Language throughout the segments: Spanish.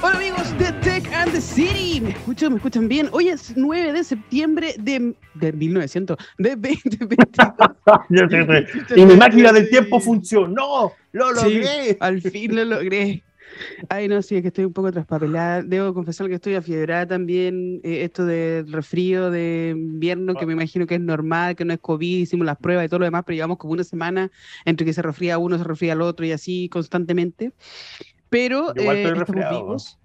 Hola amigos de Tech and the City. ¿Me escuchan? ¿Me escuchan bien? Hoy es 9 de septiembre de, de 1900, de 2022. y mi máquina del tiempo funcionó. Lo logré. Sí, al fin lo logré. Ay, no, sí, es que estoy un poco traspapelada. Debo confesar que estoy afiebrada también. Eh, esto del resfrío de invierno, que me imagino que es normal, que no es COVID, hicimos las pruebas y todo lo demás, pero llevamos como una semana entre que se resfría uno, se resfría el otro y así constantemente. Pero Igual eh, estoy estamos resfriado, vivos.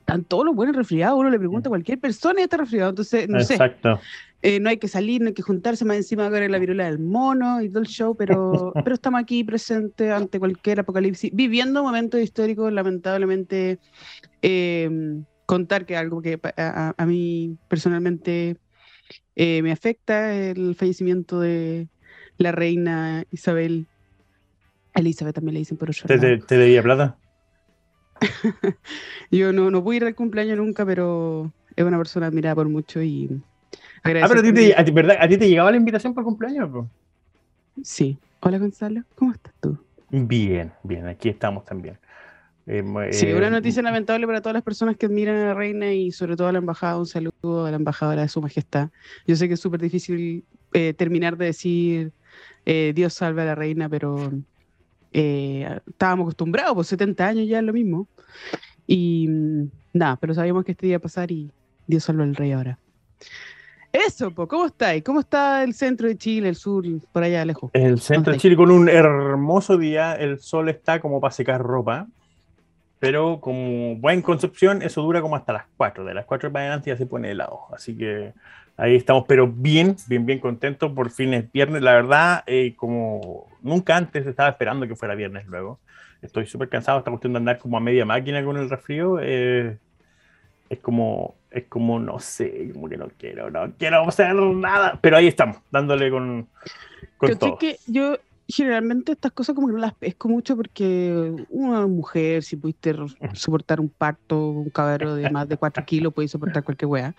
Están todos los buenos resfriados, uno le pregunta a cualquier persona y está resfriado. Entonces, no sé, eh, no hay que salir, no hay que juntarse más encima de la viruela del mono y todo el show, pero, pero estamos aquí presentes ante cualquier apocalipsis, viviendo momentos históricos, lamentablemente. eh, contar que algo que a mí personalmente eh, me afecta, el fallecimiento de la reina Isabel. Elizabeth también le dicen por otro ¿Te, lado. te, te debía plata? Yo no, no pude ir al cumpleaños nunca, pero es una persona admirada por mucho y Ah, agradecer pero a ti, te, a ti, ¿verdad? ¿A ti te llegaba la invitación por cumpleaños? po? Sí. Hola Gonzalo, ¿cómo estás tú? Bien, bien, aquí estamos también. Eh, mo- Sí, eh, una noticia lamentable para todas las personas que admiran a la reina y sobre todo a la embajada. Un saludo a la embajadora de su majestad. Yo sé que es súper difícil eh, terminar de decir eh, Dios salve a la reina, pero eh, estábamos acostumbrados, por 70 años ya es lo mismo. Y mm, nada, pero sabíamos que este día iba a pasar y Dios salve al rey ahora. Eso, po, ¿cómo estáis? ¿Cómo está el centro de Chile, el sur, por allá lejos? El centro de. Chile con un hermoso día, el sol está como para secar ropa, pero como buen Concepción, eso dura como hasta las 4, de las 4 para adelante ya se pone helado, así que ahí estamos, pero bien, bien, bien contentos, por fin es viernes, la verdad, eh, como nunca antes estaba esperando que fuera viernes luego, estoy súper cansado, esta cuestión de andar como a media máquina con el resfrío, eh, es como, es como, no sé, como que no quiero, no quiero hacer nada, pero ahí estamos, dándole con, con ¿Cachai todo. que yo generalmente estas cosas como que no las pesco mucho porque una mujer, si pudiste soportar un parto, un cabrero de más de 4 kilos, puede soportar cualquier weá.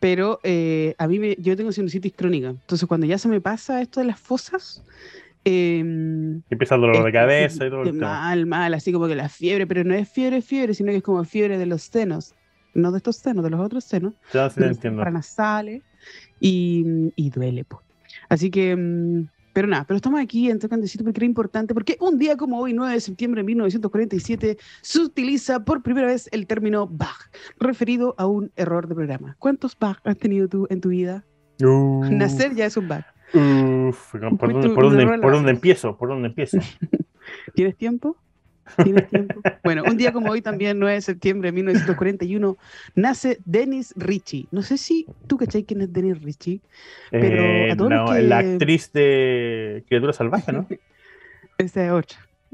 Pero eh, a mí, me- yo tengo sinusitis crónica. Entonces, cuando ya se me pasa esto de las fosas, em, Empieza el dolor de es- cabeza y todo de el tema. mal, mal, así como que la fiebre, pero no es fiebre, fiebre, sino que es como fiebre de los senos. No de estos senos, de los otros senos Ya sí de entiendo. paranasales y, y duele. po. Así que, mm, pero nada, pero estamos aquí en Tocandecito porque era importante, porque un día como hoy, 9 de septiembre de 1947, se utiliza por primera vez el término bug, referido a un error de programa. ¿Cuántos bugs has tenido tú en tu vida? Uf, Nacer ya es un bug. uf, ¿por, dónde, por dónde- por dónde empiezo? ¿Por dónde empiezo? ¿Tienes tiempo? ¿Tienes tiempo? Bueno, un día como hoy también, 9 de septiembre de 1941, nace Dennis Ritchie. No sé si tú cachai quién es Dennis Ritchie. Pero Eh, a todos los no, que- La actriz de Criatura Salvaje, ¿no? Ese es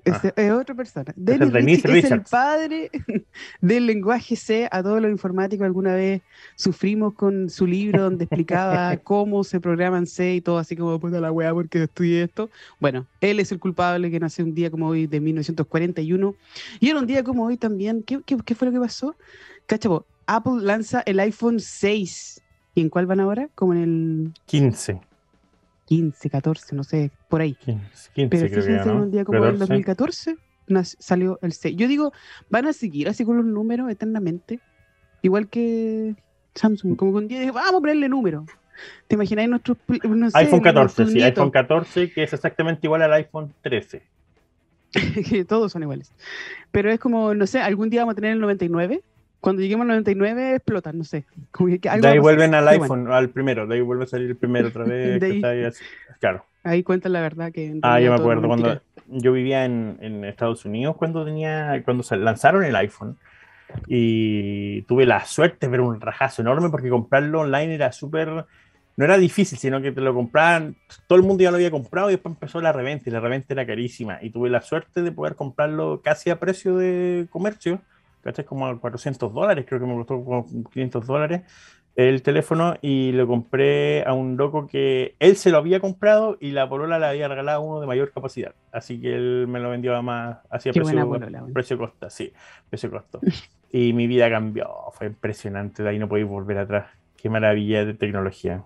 Ese es otra persona. Dennis Ah. Es el padre del lenguaje C. A todos los informáticos alguna vez sufrimos con su libro donde explicaba cómo se programa en C y todo así como puta la weá porque estudié esto. Bueno, él es el culpable que nació un día como hoy de 1941. Y era un día como hoy también. ¿Qué, qué, qué fue lo que pasó? Cachapo, Apple lanza el iPhone 6. ¿Y en cuál van ahora? Como en el 15. 15, 14, no sé, por ahí. 15, 15 Pero creo que fíjense, era, ¿no? un día como el 14. 2014 nas- salió el 6. Yo digo, van a seguir así con los números eternamente. Igual que Samsung, como que un día dije, vamos a ponerle número. ¿Te imagináis nuestros no sé, iPhone 14, nuestros sí, nietos? iPhone 14, que es exactamente igual al iPhone 13. que todos son iguales. Pero es como, no sé, algún día vamos a tener el 99. Cuando lleguemos al 99 explotan, no sé. Como que algo De ahí vuelven al iPhone, al primero, de ahí vuelve a salir el primero otra vez. Claro. Ahí cuentan la verdad que Ah, yo me acuerdo cuando yo vivía en, en Estados Unidos cuando tenía cuando se lanzaron el iPhone y tuve la suerte de ver un rajazo enorme porque comprarlo online era súper no era difícil, sino que te lo compraban, todo el mundo ya lo había comprado y después empezó la reventa y la reventa era carísima y tuve la suerte de poder comprarlo casi a precio de comercio, ¿cachai? Como a 400 dólares, creo que me costó como 500 dólares el teléfono y lo compré a un loco que él se lo había comprado y la polola le había regalado uno de mayor capacidad. Así que él me lo vendió a más, así a Qué buena precio, polola, bueno. precio costa, sí, precio costo. Y mi vida cambió, fue impresionante, de ahí no podéis volver atrás. Qué maravilla de tecnología.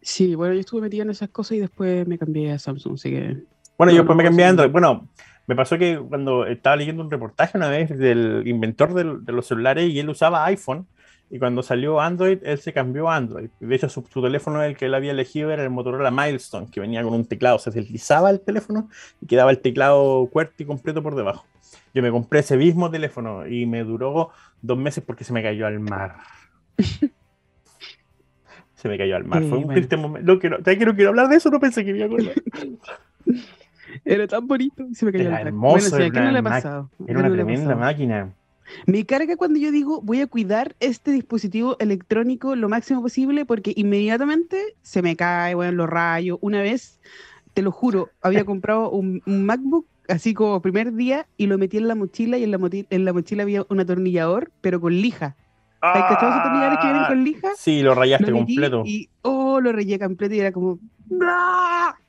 Sí, bueno, yo estuve metida en esas cosas y después me cambié a Samsung, así que Bueno, No, yo después no me cambié a Android. Bueno, Me pasó que cuando estaba leyendo un reportaje una vez del inventor de los celulares y él usaba iPhone, y cuando salió Android, él se cambió a Android. De hecho, su, teléfono, el que él había elegido, era el Motorola Milestone, que venía con un teclado. O sea, se deslizaba el teléfono y quedaba el teclado y completo por debajo. Yo me compré ese mismo teléfono y me duró dos meses porque se me cayó al mar. se me cayó al mar. Fue un triste momento. No quiero, quiero, quiero hablar de eso, no pensé que iba a acordar. Era tan bonito y se me cayó al mar. Hermoso, era, no le ha pasado? era una tremenda máquina. Me carga cuando yo digo voy a cuidar este dispositivo electrónico lo máximo posible porque inmediatamente se me cae, bueno, los rayos. Una vez, te lo juro, había comprado un, MacBook así como primer día y lo metí en la mochila y en la, en la mochila había un atornillador, pero con lija. ¿Hay que esos atornilladores que vienen con lija? Sí, lo rayaste completo. Y, oh, lo rayé completo y era como...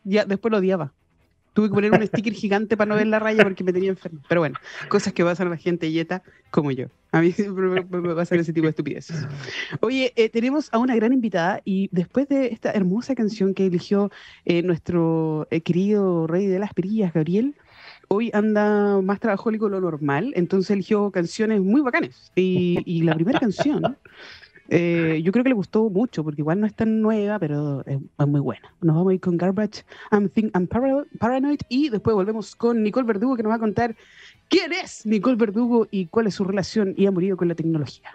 Ya, después lo odiaba. Tuve que poner un sticker gigante para no ver la raya porque me tenía enfermo. Pero bueno, cosas que pasan a la gente yeta como yo. A mí siempre me, pasan ese tipo de estupideces. Oye, eh, tenemos a una gran invitada y después de esta hermosa canción que eligió eh, nuestro eh, querido rey de las perillas, Gabriel, hoy anda más trabajólico lo normal, entonces eligió canciones muy bacanes. Y, y la primera canción eh, yo creo que le gustó mucho, porque igual no es tan nueva, pero es, muy buena. Nos vamos a ir con Garbage, I'm, think, I'm Paranoid, y después volvemos con Nicole Verdugo, que nos va a contar quién es Nicole Verdugo y cuál es su relación y amorío con la tecnología.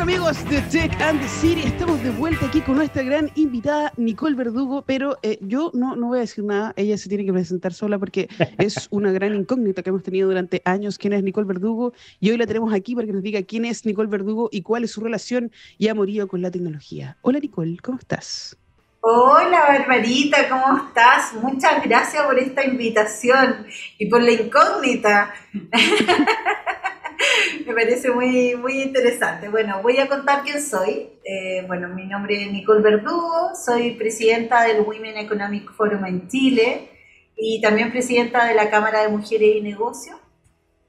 Hola amigos de Tech and the City, estamos de vuelta aquí con nuestra gran invitada Nicole Verdugo, pero eh, yo no, no voy a decir nada, ella se tiene que presentar sola porque es una gran incógnita que hemos tenido durante años quién es Nicole Verdugo y hoy la tenemos aquí para que nos diga quién es Nicole Verdugo y cuál es su relación y amorío con la tecnología. Hola Nicole, ¿cómo estás? Hola Barbarita, ¿cómo estás? Muchas gracias por esta invitación y por la incógnita. Me parece muy, muy interesante. Bueno, voy a contar quién soy. Eh, bueno, mi nombre es Nicole Verdugo, soy presidenta del Women Economic Forum en Chile y también presidenta de la Cámara de Mujeres y Negocios.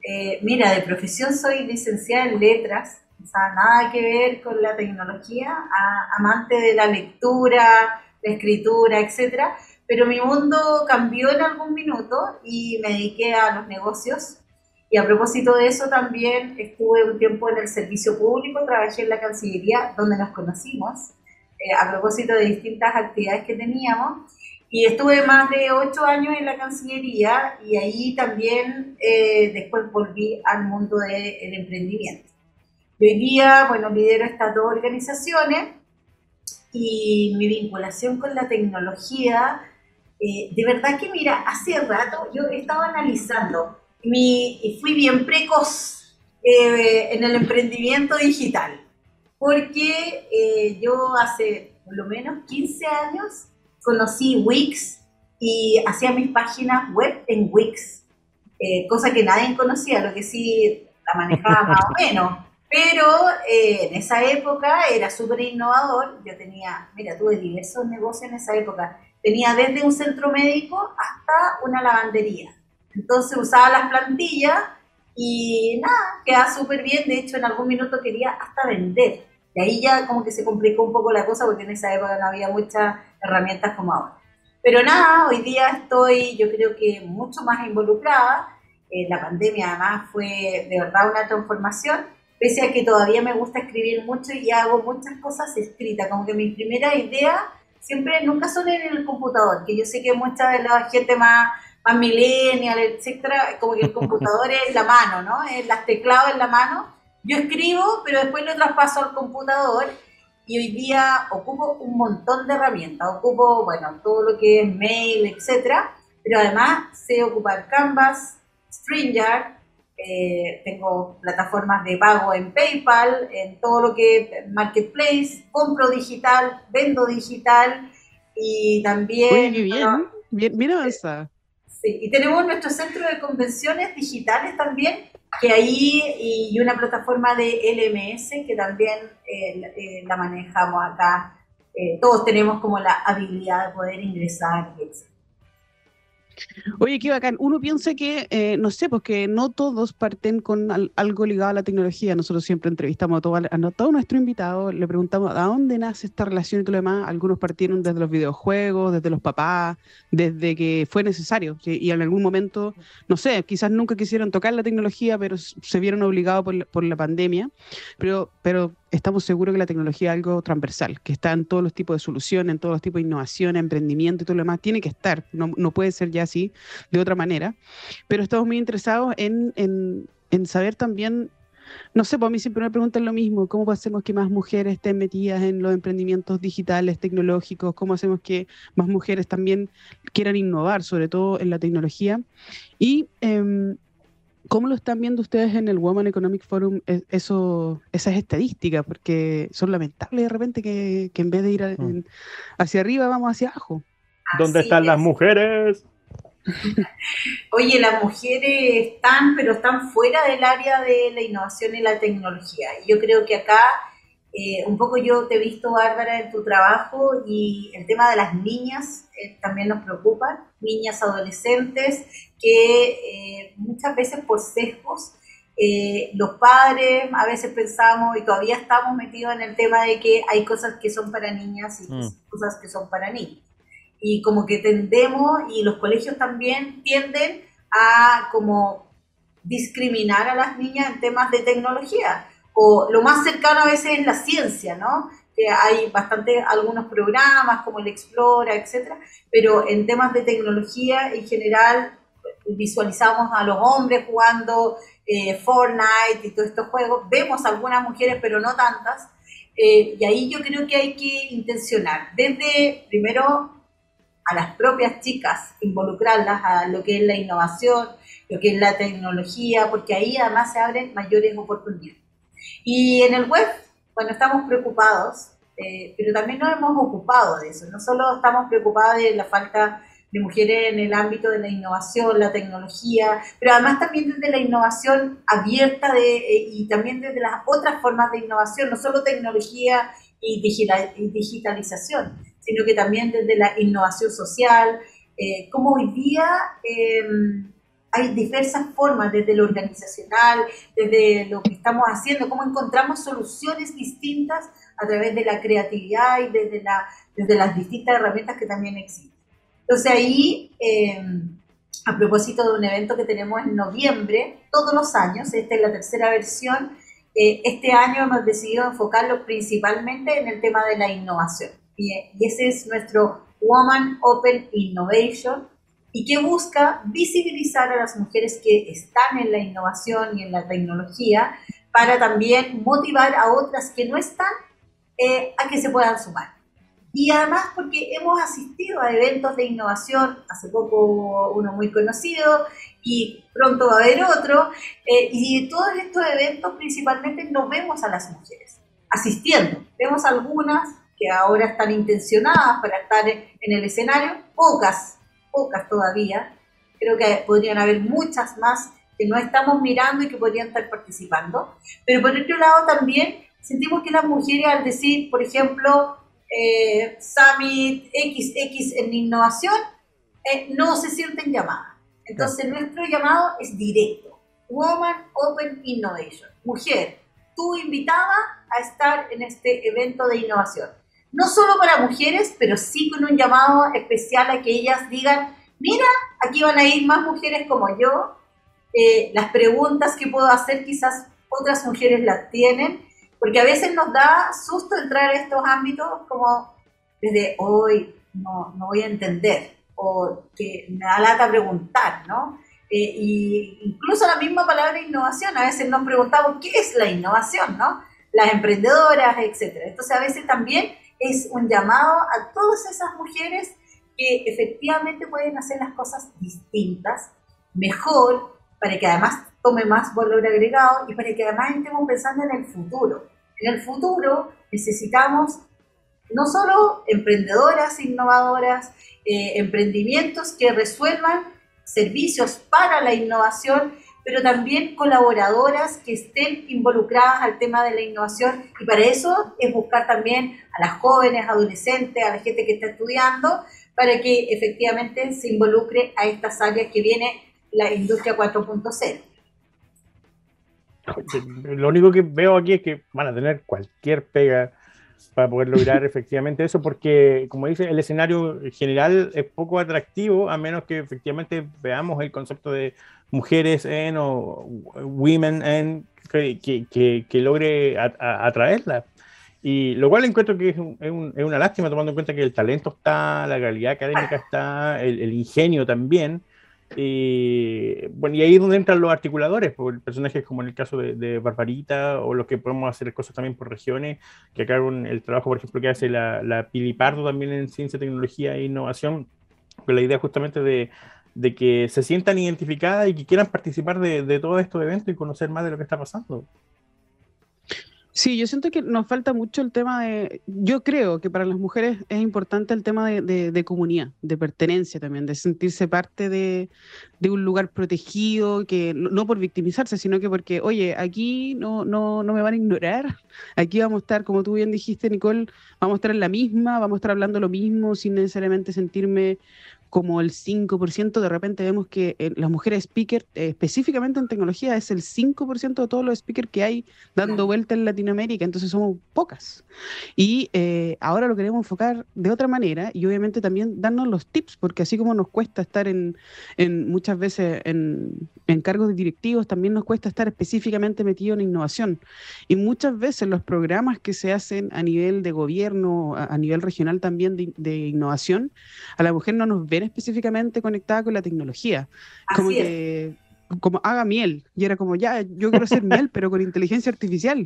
Eh, mira, de profesión soy licenciada en letras, o sea, nada que ver con la tecnología, amante de la lectura, la escritura, etcétera, pero mi mundo cambió en algún minuto y me dediqué a los negocios y a propósito de eso, también estuve un tiempo en el servicio público, trabajé en la Cancillería, donde nos conocimos, eh, a propósito de distintas actividades que teníamos. Y estuve más de ocho años en la Cancillería y ahí también eh, después volví al mundo del emprendimiento. hoy día, bueno, lidero estas dos organizaciones y mi vinculación con la tecnología, eh, de verdad que mira, hace rato yo estaba analizando mi, fui bien precoz eh, en el emprendimiento digital, porque eh, yo hace por lo menos 15 años conocí Wix y hacía mis páginas web en Wix, eh, cosa que nadie conocía, lo que sí la manejaba más o menos. Pero en esa época era súper innovador. Yo tenía, mira, tuve diversos negocios en esa época. Tenía desde un centro médico hasta una lavandería. Entonces usaba las plantillas y nada, quedaba súper bien. De hecho, en algún minuto quería hasta vender. Y ahí ya como que se complicó un poco la cosa porque en esa época no había muchas herramientas como ahora. Pero nada, hoy día estoy yo creo que mucho más involucrada. Eh, la pandemia además fue de verdad una transformación, pese a que todavía me gusta escribir mucho y hago muchas cosas escritas, como que mi primera idea siempre nunca son en el computador, que yo sé que mucha de la gente más más millennial, etcétera, como que el computador es la mano, ¿no? Es las teclados en la mano. Yo escribo, pero después lo traspaso al computador y hoy día ocupo un montón de herramientas. Ocupo, bueno, todo lo que es mail, etcétera, pero además sé ocupar Canvas, StreamYard, eh, tengo plataformas de pago en PayPal, en todo lo que es Marketplace, compro digital, vendo digital y también... Qué bien, bien, bien avanzada. Sí, y tenemos nuestro centro de convenciones digitales también, que ahí, y una plataforma de LMS que también eh, eh, la manejamos acá. Eh, todos tenemos como la habilidad de poder ingresar, etc. Oye, qué bacán. Uno piensa que, eh, no sé, porque no todos parten con algo ligado a la tecnología. Nosotros siempre entrevistamos a todo, a todo nuestro invitado, le preguntamos a dónde nace esta relación y todo lo demás. Algunos partieron desde los videojuegos, desde los papás, desde que fue necesario. Y en algún momento, no sé, quizás nunca quisieron tocar la tecnología, pero se vieron obligados por, por la pandemia. Pero, pero estamos seguros que la tecnología es algo transversal, que está en todos los tipos de soluciones, en todos los tipos de innovación, emprendimiento y todo lo demás. Tiene que estar, no, no puede ser ya así de otra manera. Pero estamos muy interesados en, en, en saber también no sé, pues a mí siempre me preguntan lo mismo, ¿cómo hacemos que más mujeres estén metidas en los emprendimientos digitales, tecnológicos? ¿Cómo hacemos que más mujeres también quieran innovar, sobre todo en la tecnología? Y eh, ¿Cómo lo están viendo ustedes en el Women Economic Forum e, eso, esas estadísticas? Porque son lamentables de repente que, en vez de ir mm. hacia arriba vamos hacia abajo. ¿Dónde están las mujeres? Oye, las mujeres están, pero están fuera del área de la innovación y la tecnología. Yo creo que acá eh, un poco yo te he visto, Bárbara, en tu trabajo y el tema de las niñas eh, también nos preocupa, niñas adolescentes que eh, muchas veces por sesgos los padres a veces pensamos y todavía estamos metidos en el tema de que hay cosas que son para niñas y mm. cosas que son para niños. Y como que tendemos, y los colegios también tienden a como discriminar a las niñas en temas de tecnología o lo más cercano a veces es la ciencia, ¿no? Hay bastante, algunos programas como el Explora, etcétera, pero en temas de tecnología en general visualizamos a los hombres jugando eh, Fortnite y todos estos juegos, vemos algunas mujeres, pero no tantas, eh, y ahí yo creo que hay que intencionar, desde primero a las propias chicas, involucrarlas a lo que es la innovación, lo que es la tecnología, porque ahí además se abren mayores oportunidades. Y en el web, bueno, estamos preocupados, eh, pero también nos hemos ocupado de eso. No solo estamos preocupados de la falta de mujeres en el ámbito de la innovación, la tecnología, pero además también desde la innovación abierta de, eh, y también desde las otras formas de innovación, no solo tecnología y, digitalización, sino que también desde la innovación social, eh, hoy día... Eh, hay diversas formas, desde lo organizacional, desde lo que estamos haciendo, cómo encontramos soluciones distintas a través de la creatividad y desde, la, desde las distintas herramientas que también existen. Entonces ahí, em, a propósito de un evento que tenemos en noviembre, todos los años, esta es la tercera versión, eh, este año hemos decidido enfocarlo principalmente en el tema de la innovación. y ese es nuestro Woman Open Innovation, y que busca visibilizar a las mujeres que están en la innovación y en la tecnología para también motivar a otras que no están eh, a que se puedan sumar. Y además porque hemos asistido a eventos de innovación, hace poco uno muy conocido y pronto va a haber otro, eh, y de todos estos eventos principalmente no vemos a las mujeres asistiendo. Vemos algunas que ahora están intencionadas para estar en el escenario, pocas pocas todavía. Creo que podrían haber muchas más que no estamos mirando y que podrían estar participando. Pero por otro lado también sentimos que las mujeres al decir, por ejemplo, eh, Summit XX en innovación, eh, no se sienten llamadas. Entonces nuestro llamado es directo. Woman Open Innovation. Mujer, tú invitada a estar en este evento de innovación no solo para mujeres, pero sí con un llamado especial a que ellas digan, mira, aquí van a ir más mujeres como yo, eh, las preguntas que puedo hacer quizás otras mujeres las tienen, porque a veces nos da susto entrar en estos ámbitos como desde hoy no, no voy a entender o que me da lata preguntar, ¿no? Eh, y incluso la misma palabra innovación, a veces nos preguntamos qué es la innovación, ¿no? Las emprendedoras, etcétera. Entonces a veces también es un llamado a todas esas mujeres que efectivamente pueden hacer las cosas distintas, mejor, para que además tome más valor agregado y para que además estemos pensando en el futuro. En el futuro necesitamos no solo emprendedoras, innovadoras, eh, emprendimientos que resuelvan servicios para la innovación pero también colaboradoras que estén involucradas al tema de la innovación y para eso es buscar también a las jóvenes, adolescentes, a la gente que está estudiando, para que efectivamente se involucre a estas áreas que viene la industria 4.0. Lo único que veo aquí es que van a tener cualquier pega para poder lograr efectivamente eso, porque como dice, el escenario general es poco atractivo, a menos que efectivamente veamos el concepto de mujeres en o women en que, que, que, logre atraerla. Y lo cual encuentro que es, es, una lástima, tomando en cuenta que el talento está, la calidad académica está, el, el ingenio también. Y, bueno, y ahí es donde entran los articuladores, por personajes como en el caso de, Barbarita, o los que podemos hacer cosas también por regiones, que acá con el trabajo, por ejemplo, que hace la, la Pilipardo también en Ciencia, Tecnología e Innovación, con la idea justamente de, de que se sientan identificadas y que quieran participar de, de todos estos eventos y conocer más de lo que está pasando. Sí, yo siento que nos falta mucho el tema de, yo creo que para las mujeres es importante el tema de, comunidad, de pertenencia también, de sentirse parte de, un lugar protegido, que no, por victimizarse, sino que porque, oye, aquí no, no, no me van a ignorar, aquí vamos a estar, como tú bien dijiste, Nicole, vamos a estar en la misma, vamos a estar hablando lo mismo sin necesariamente sentirme como el 5%, de repente vemos que eh, las mujeres speaker, eh, específicamente en tecnología, es el 5% de todos los speakers que hay dando vuelta en Latinoamérica, entonces somos pocas. Y eh, ahora lo queremos enfocar de otra manera y obviamente también darnos los tips, porque así como nos cuesta estar en, en muchas veces en, en cargos directivos, también nos cuesta estar específicamente metido en innovación. Y muchas veces los programas que se hacen a nivel de gobierno, a, nivel regional también de, de innovación, a la mujer no nos ven específicamente conectada con la tecnología. como que como haga miel. Y era como, ya, yo quiero hacer miel, pero con inteligencia artificial.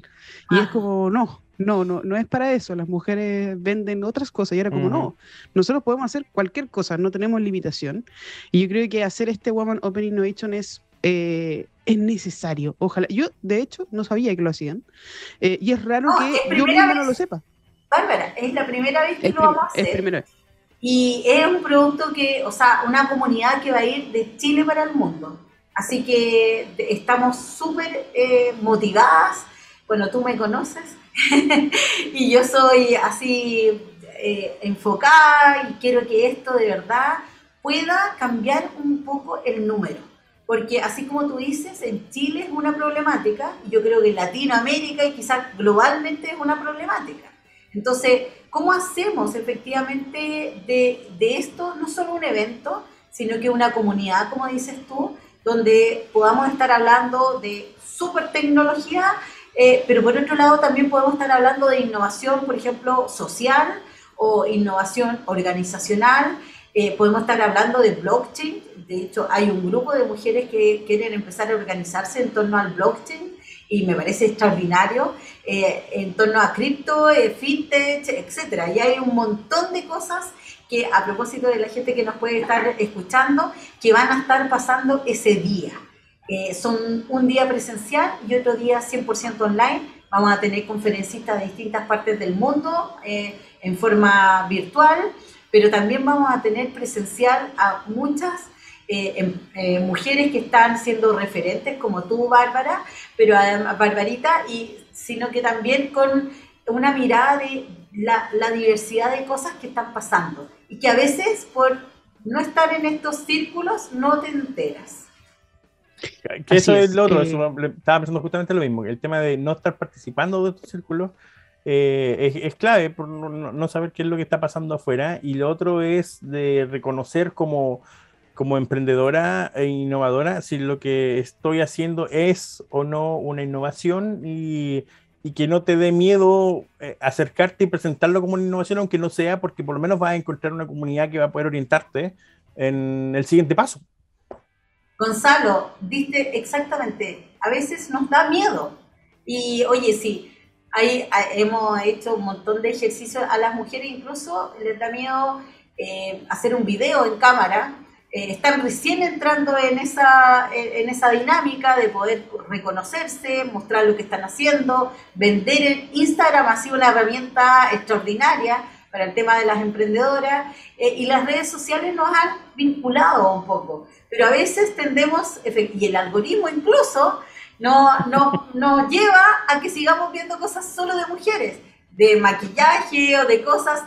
Y es ah. como, no, no, no, no es para eso. Las mujeres venden otras cosas. Y era como, no, nosotros podemos hacer cualquier cosa, no tenemos limitación. Y yo creo que hacer este Woman Open Innovation es, eh, es necesario. Ojalá. Yo, de hecho, no sabía que lo hacían. Eh, y es raro que yo mismo no lo sepa. Bárbara, es la primera vez que lo vamos a hacer. Es primera vez. Y es un producto que, o sea, una comunidad que va a ir de Chile para el mundo. Así que estamos súper eh, motivadas. Bueno, tú me conoces y yo soy así eh, enfocada y quiero que esto de verdad pueda cambiar un poco el número. Porque así como tú dices, en Chile es una problemática, yo creo que en Latinoamérica y quizás globalmente es una problemática. Entonces, ¿cómo hacemos efectivamente de, esto no solo un evento, sino que una comunidad, como dices tú, donde podamos estar hablando de super tecnología, eh, pero por otro lado también podemos estar hablando de innovación, por ejemplo, social o innovación organizacional, eh, podemos estar hablando de blockchain, de hecho hay un grupo de mujeres que quieren empezar a organizarse en torno al blockchain, y me parece extraordinario eh, en torno a cripto, eh, fintech, etcétera. Y hay un montón de cosas que a propósito de la gente que nos puede estar escuchando, que van a estar pasando ese día. Eh, son un día presencial y otro día 100% online. Vamos a tener conferencistas de distintas partes del mundo en forma virtual, pero también vamos a tener presencial a muchas eh, em, eh, mujeres que están siendo referentes, como tú, Bárbara, pero además, Barbarita, y, sino que también con una mirada de la, diversidad de cosas que están pasando y que a veces por no estar en estos círculos no te enteras. Que eso es, lo otro, estaba pensando justamente lo mismo, el tema de no estar participando de estos círculos eh, es, clave por no, no, saber qué es lo que está pasando afuera y lo otro es de reconocer como como emprendedora e innovadora si lo que estoy haciendo es o no una innovación y, que no te dé miedo eh, acercarte y presentarlo como una innovación, aunque no sea, porque por lo menos vas a encontrar una comunidad que va a poder orientarte en el siguiente paso. Gonzalo, viste exactamente, a veces nos da miedo. Y oye, sí, ahí hemos hecho un montón de ejercicios a las mujeres, incluso les da miedo eh, hacer un video en cámara eh, están recién entrando en esa, en esa dinámica de poder reconocerse, mostrar lo que están haciendo, vender en Instagram ha sido una herramienta extraordinaria para el tema de las emprendedoras eh, y las redes sociales nos han vinculado un poco, pero a veces tendemos, y el algoritmo incluso, no, no, nos lleva a que sigamos viendo cosas solo de mujeres de maquillaje o de cosas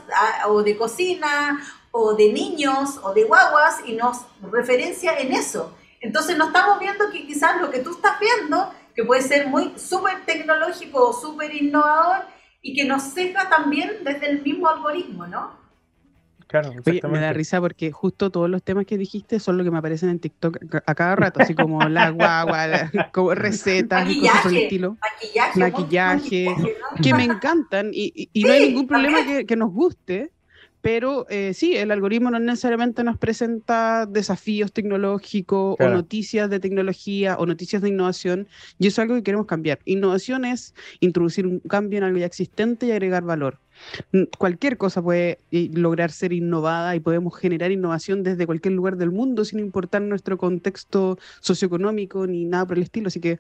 o de cocina o de niños o de guaguas y nos referencia en eso. Entonces no estamos viendo que quizás lo que tú estás viendo, que puede ser muy súper tecnológico o súper innovador y que nos seca también desde el mismo algoritmo, ¿no? Claro, me da risa porque justo todos los temas que dijiste son los que me aparecen en TikTok a cada rato, así como la guagua, como recetas y cosas por el estilo. Maquillaje. Maquillaje, que me encantan y, no hay ningún problema que, que, nos guste, pero eh, sí, el algoritmo no necesariamente nos presenta desafíos tecnológicos o noticias de tecnología o noticias de innovación, y eso es algo que queremos cambiar. Innovación es introducir un cambio en algo ya existente y agregar valor. Cualquier cosa puede eh, lograr ser innovada y podemos generar innovación desde cualquier lugar del mundo sin importar nuestro contexto socioeconómico ni nada por el estilo. Así que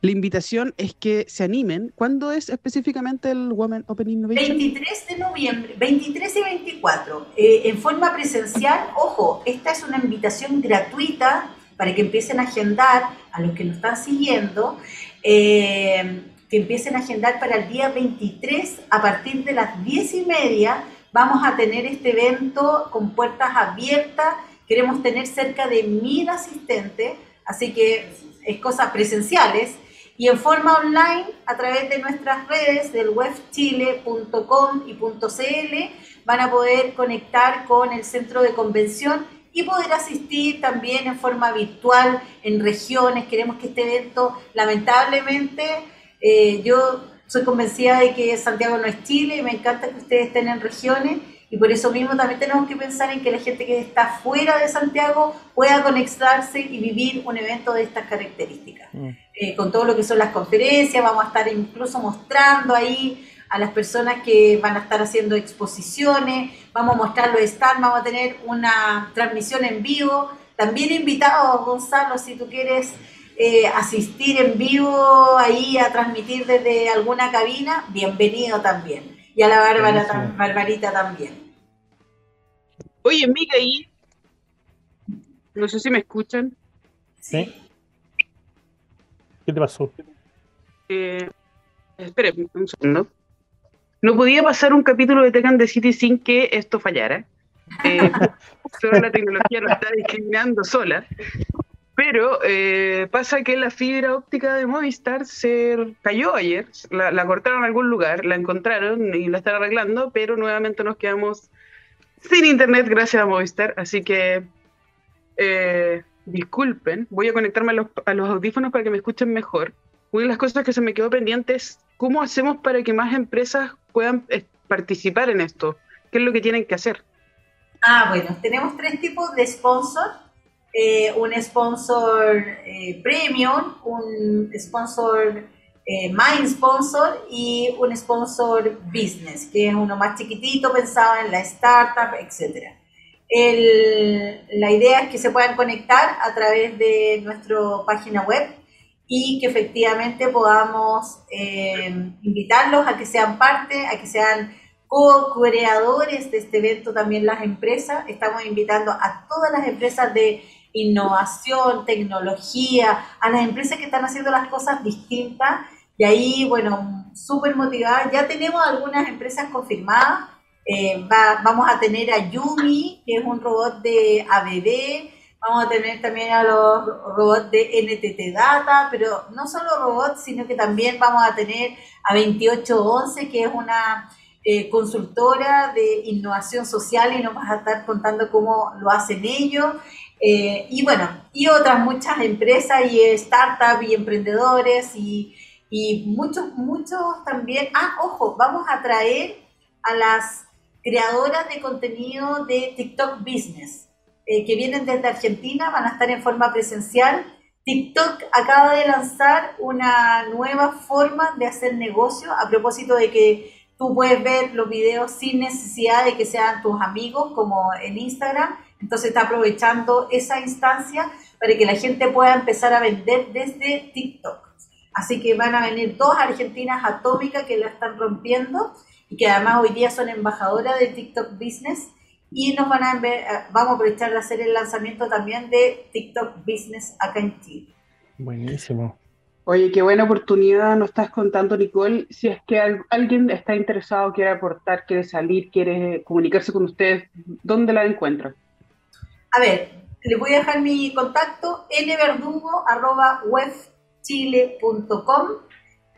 la invitación es que se animen. ¿Cuándo es específicamente el Women Open Innovation? 23 de noviembre, 23 y 24, eh, en forma presencial. Ojo, esta es una invitación gratuita para que empiecen a agendar a los que nos están siguiendo. Eh, que empiecen a agendar para el día 23 a partir de las 10 y media. Vamos a tener este evento con puertas abiertas. Queremos tener cerca de mil asistentes, así que es cosas presenciales. Y en forma online, a través de nuestras redes del webchile.com y .cl, van a poder conectar con el centro de convención y poder asistir también en forma virtual en regiones. Queremos que este evento, lamentablemente, eh, yo soy convencida de que Santiago no es Chile y me encanta que ustedes estén en regiones y por eso mismo también tenemos que pensar en que la gente que está fuera de Santiago pueda conectarse y vivir un evento de estas características. Mm. Eh, con todo lo que son las conferencias, vamos a estar incluso mostrando ahí a las personas que van a estar haciendo exposiciones, vamos a mostrar los stands, vamos a tener una transmisión en vivo. También invitado, Gonzalo, si tú quieres eh, asistir en vivo ahí a transmitir desde alguna cabina, bienvenido también. Y a la Bárbara, Barbarita también. Oye, Mica, ahí. No sé si me escuchan. Sí. ¿Qué te pasó? Eh, espere un segundo. No podía pasar un capítulo de Tecan de City sin que esto fallara. Eh, la tecnología lo está discriminando sola. Pero eh, pasa que la fibra óptica de Movistar se cayó ayer, la, cortaron en algún lugar, la encontraron y la están arreglando, pero nuevamente nos quedamos sin internet gracias a Movistar, así que eh, disculpen, voy a conectarme a los, a los, audífonos para que me escuchen mejor. Una de las cosas que se me quedó pendiente es cómo hacemos para que más empresas puedan eh, participar en esto, qué es lo que tienen que hacer. Ah, bueno, tenemos tres tipos de sponsors eh, un sponsor eh, premium, un sponsor eh, main sponsor y un sponsor business, que es uno más chiquitito, pensado en la startup, etc. la idea es que se puedan conectar a través de nuestra página web y que efectivamente podamos invitarlos a que sean parte, a que sean co-creadores de este evento también las empresas. Estamos invitando a todas las empresas de innovación, tecnología, a las empresas que están haciendo las cosas distintas. Y ahí, bueno, súper motivada. Ya tenemos algunas empresas confirmadas. Eh, vamos a tener a Yumi, que es un robot de ABB. Vamos a tener también a los robots de NTT Data, pero no solo robots, sino que también vamos a tener a 2811, que es una eh, consultora de innovación social y nos va a estar contando cómo lo hacen ellos. Eh, y bueno, y otras muchas empresas y startups y emprendedores y, y muchos, muchos también. Ah, ojo, vamos a traer a las creadoras de contenido de TikTok Business, eh, que vienen desde Argentina, van a estar en forma presencial. TikTok acaba de lanzar una nueva forma de hacer negocio a propósito de que tú puedes ver los videos sin necesidad de que sean tus amigos, como en Instagram, entonces está aprovechando esa instancia para que la gente pueda empezar a vender desde TikTok. Así que van a venir dos argentinas atómicas que la están rompiendo y que además hoy día son embajadoras de TikTok Business y nos van a ver, eh, vamos a aprovechar de hacer el lanzamiento también de TikTok Business acá en Chile. Buenísimo. Oye, qué buena oportunidad nos estás contando, Nicole. Si es que alguien está interesado, quiere aportar, quiere salir, quiere comunicarse con ustedes, ¿dónde la encuentran? A ver, les voy a dejar mi contacto nverdugo.webchile.com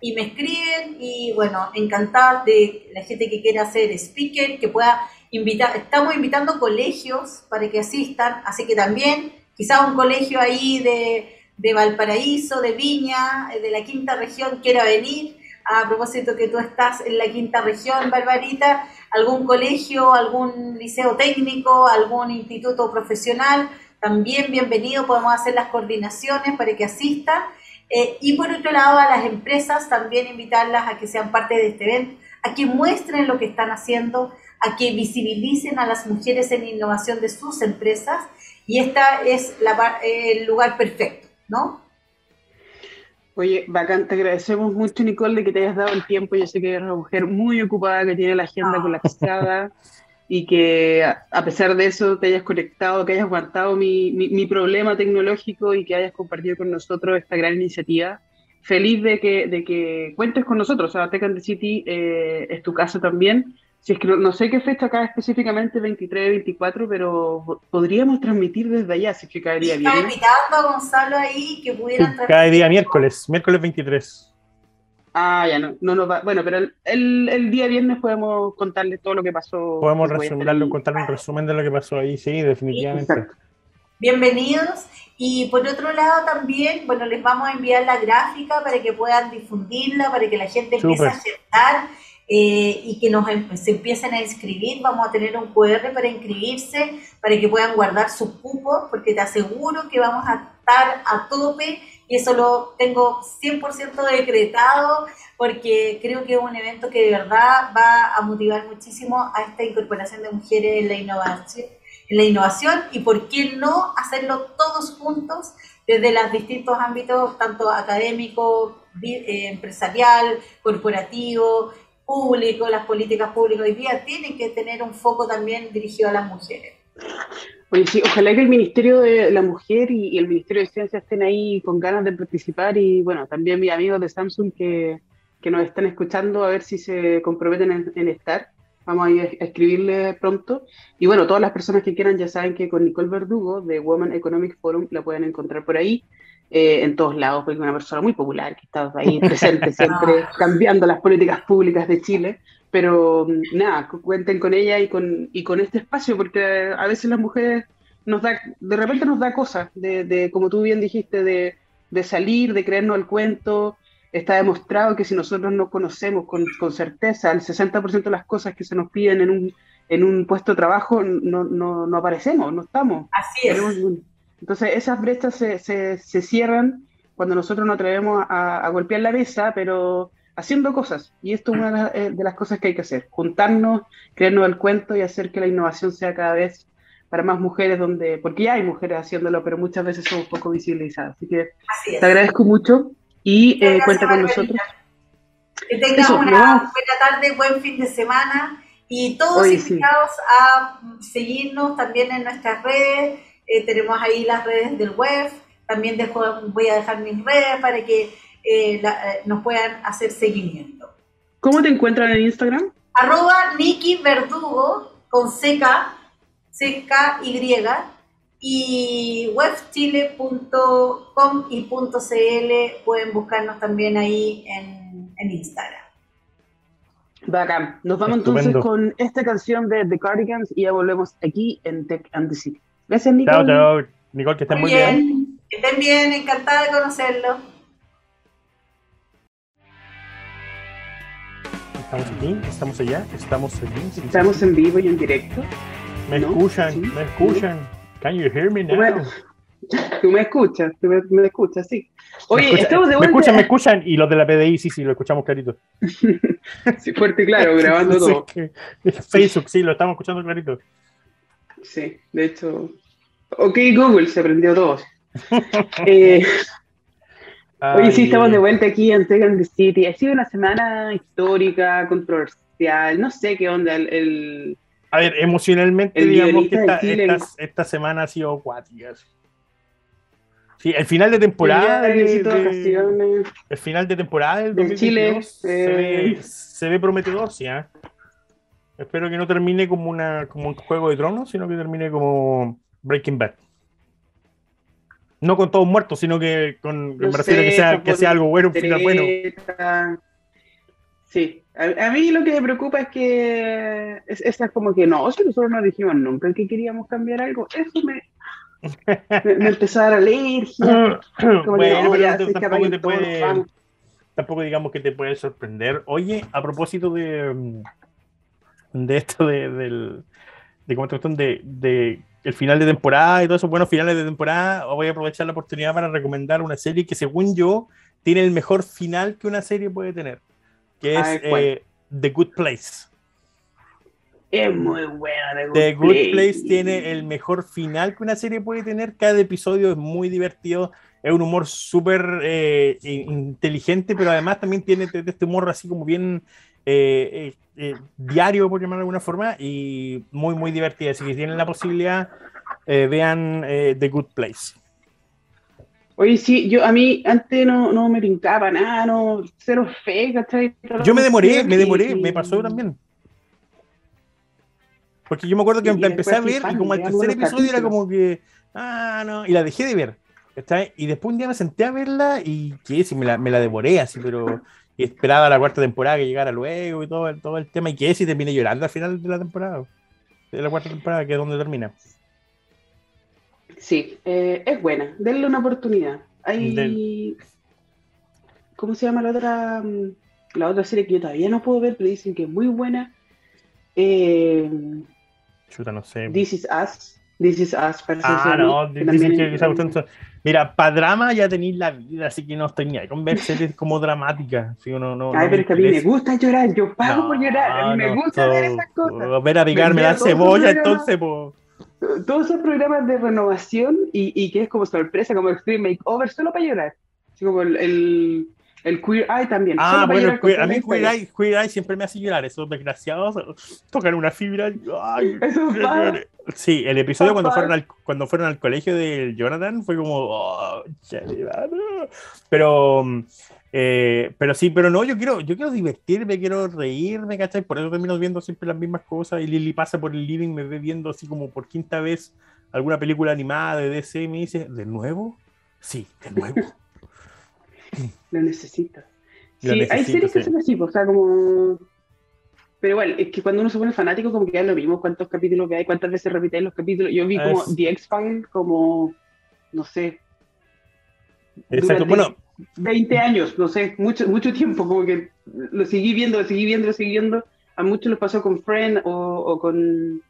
y me escriben y bueno, encantada de la gente que quiera hacer speaker, que pueda invitar, estamos invitando colegios para que asistan, así que también quizás un colegio ahí de de Valparaíso, de Viña, de la quinta región quiera venir. A propósito que tú estás en la quinta región, Barbarita, algún colegio, algún liceo técnico, algún instituto profesional, también bienvenido, podemos hacer las coordinaciones para que asistan. Eh, y por otro lado, a las empresas también invitarlas a que sean parte de este evento, a que muestren lo que están haciendo, a que visibilicen a las mujeres en innovación de sus empresas. Y esta es el lugar perfecto. ¿no? Oye, bacán, te agradecemos mucho, Nicole, de que te hayas dado el tiempo. Yo sé que eres una mujer muy ocupada, que tiene la agenda ah. colapsada y que a pesar de eso te hayas conectado, que hayas aguantado mi, mi, problema tecnológico y que hayas compartido con nosotros esta gran iniciativa. Feliz de que, de que cuentes con nosotros. O sea, Tech and the City eh, es tu casa también si es que no, sé qué fecha acá específicamente, 23, 24, pero podríamos transmitir desde allá, si es que caería bien. Estaba invitando a Gonzalo ahí que pudiera Cada día miércoles, miércoles 23. Ah, ya no, no nos va. Bueno, pero el, el, día viernes podemos contarle todo lo que pasó. Podemos resumirlo, contar un resumen de lo que pasó ahí, sí, definitivamente. Bienvenidos. Y por otro lado también, bueno, les vamos a enviar la gráfica para que puedan difundirla, para que la gente empiece a aceptar eh, y que nos em, se empiecen a inscribir. Vamos a tener un QR para inscribirse, para que puedan guardar sus cupos, porque te aseguro que vamos a estar a tope y eso lo tengo 100% decretado porque creo que es un evento que de verdad va a motivar muchísimo a esta incorporación de mujeres en la innovación, en la innovación y por qué no hacerlo todos juntos desde los distintos ámbitos, tanto académico, eh, empresarial, corporativo, público, las políticas públicas hoy día tienen que tener un foco también dirigido a las mujeres. Oye, sí, ojalá que el Ministerio de la Mujer y, el Ministerio de Ciencia estén ahí con ganas de participar y bueno, también mis amigos de Samsung que, que nos están escuchando a ver si se comprometen en, estar. Vamos a, ir a escribirle pronto. Y bueno, todas las personas que quieran ya saben que con Nicole Verdugo de Women Economic Forum la pueden encontrar por ahí. Eh, en todos lados, porque es una persona muy popular que está ahí presente siempre, cambiando las políticas públicas de Chile. Pero mm, nada, cuenten con ella y con, y con este espacio, porque a veces las mujeres nos da, de repente nos da cosas, de, de como tú bien dijiste, de, de, salir, de creernos el cuento. Está demostrado que si nosotros no conocemos con, con certeza el 60% de las cosas que se nos piden en un, en un puesto de trabajo, no, no, no aparecemos, no estamos. Así es. Entonces esas brechas se, se, cierran cuando nosotros nos atrevemos a, golpear la mesa, pero haciendo cosas. Y esto es una eh, de las cosas que hay que hacer, juntarnos, creernos el cuento y hacer que la innovación sea cada vez para más mujeres, donde, porque ya hay mujeres haciéndolo, pero muchas veces somos poco visibilizadas. Así que te agradezco mucho y eh, cuenta con nosotros. Que tengas una buena tarde, buen fin de semana y todos invitados a seguirnos también en nuestras redes eh, tenemos ahí las redes del web, también voy a dejar mis redes para que eh, eh, nos puedan hacer seguimiento. ¿Cómo te encuentran en Instagram? Arroba Nikki Verdugo con CK, CKY y webchile.com y .cl pueden buscarnos también ahí en, en Instagram. Bacán. Nos vamos entonces con esta canción de The Cardigans y ya volvemos aquí en Tech and the City. Gracias, Nicole. Chao, chao. Nicole, que estén muy, bien. Que estén bien, encantada de conocerlo. Estamos aquí, estamos allá, estamos aquí. Estamos en vivo y en directo. Me escuchan, me escuchan. Can you hear me now? Tú me escuchas, tú me, escuchas, sí. Oye, estamos de vuelta. Me escuchan, me escuchan, y los de la PDI, sí, sí, lo escuchamos clarito. sí, fuerte y claro, grabando todo. Facebook, sí, lo estamos escuchando clarito. Sí, de hecho. Ok, Google se prendió todo. eh, hoy sí estamos de vuelta aquí en Second City. Ha sido una semana histórica, controversial. No sé qué onda. El, a ver, emocionalmente, digamos que esta, esta, semana ha sido cuática. Sí, el final de temporada. De- de- el final de temporada del De 2022 se, Chile, ve, eh. se ve prometedor, sí. ¿ah? Espero que no termine como, una, como un juego de tronos, sino que termine como Breaking Bad. No con todos muertos, sino que con, me refiero a que sé, sea, que sea algo bueno, un final bueno. Sí, a, a mí lo que me preocupa es que es, es como que no, si nosotros no dijimos nunca que queríamos cambiar algo, eso me, me, me empezó a dar alergia. Como que, bueno, pero no- sé que tampoco apaguen te puede, tampoco digamos que te puede sorprender. Oye, a propósito de, mm, de esto de, del, de de, de el final de temporada y todos esos buenos finales de temporada, voy a aprovechar la oportunidad para recomendar una serie que según yo tiene el mejor final que una serie puede tener, que es eh, The Good Place. Es muy buena The Good, The Good Place. Place tiene el mejor final que una serie puede tener. Cada episodio es muy divertido. Es un humor súper eh, in- inteligente, pero además también tiene este humor así como bien eh, eh, eh, diario, por llamarlo de alguna forma, y muy, muy divertido. Así que si tienen la posibilidad, eh, vean eh, The Good Place. Oye, sí, yo a mí antes no, no me brincaba nada, no, cero fe, ¿cachai? Yo me demoré, Y- me demoré, y- me pasó también. Porque yo me acuerdo que Y la empecé a ver y como de tercer episodio era como que, ah, no, y la dejé de ver. ¿cachai? Y después un día me senté a verla y que sí, me la, me la devoré así, pero y esperaba la cuarta temporada que llegara luego y todo, el- todo el tema. Y que sí terminé llorando al final de la temporada, de la cuarta temporada, que es donde termina. Sí, eh, es buena, denle una oportunidad. Hay... Del- ¿Cómo se llama la otra, mm, la otra serie que yo todavía no puedo ver, pero dicen que es muy buena? Eh, Chuta, no sé. This is Us. This is Us, parece Ah, no, que dicen que son- Mira, para drama ya tenéis la vida, así que no estoy ni ahí con ver series como dramáticas. ¿sí? no, no, Ay, no pero es que a mí me gusta llorar, yo pago por llorar, a mí me gusta ver esas cosas. Ver a picarme la cebolla, entonces, pues. Todos esos programas de renovación y, y que es como sorpresa, como Extreme Makeover, solo para llorar. Así como el, el, el Queer Eye también. Ah, solo bueno, llorar con que- a mí Queer. Eye, Queer Eye siempre me hace llorar, esos desgraciados tocan una fibra. Ay, Eso lloré. Sí, el episodio cuando fueron, al, cuando fueron al colegio de Jonathan fue como. oh, pero, mm, eh, pero sí, pero no, yo quiero, yo quiero divertirme, quiero reírme, ¿cachai? Por eso termino viendo siempre las mismas cosas. Y Lily pasa por el living, me ve viendo así como por quinta vez alguna película animada de DC y me dice, ¿de nuevo? Sí, de nuevo. Lo necesito. Sí, Lo hay necesito, series que sí. son así, o sea, como... Pero igual, es que cuando uno se pone fanático, como que ya lo mismo, cuántos capítulos que hay, cuántas veces repiten los capítulos. Yo vi como The X-Files como, no sé, Exacto. Bueno, 20 años, no sé, mucho, mucho tiempo, como que lo seguí viendo, lo seguí viendo, lo seguí viendo. A muchos les pasó con Friend o, o con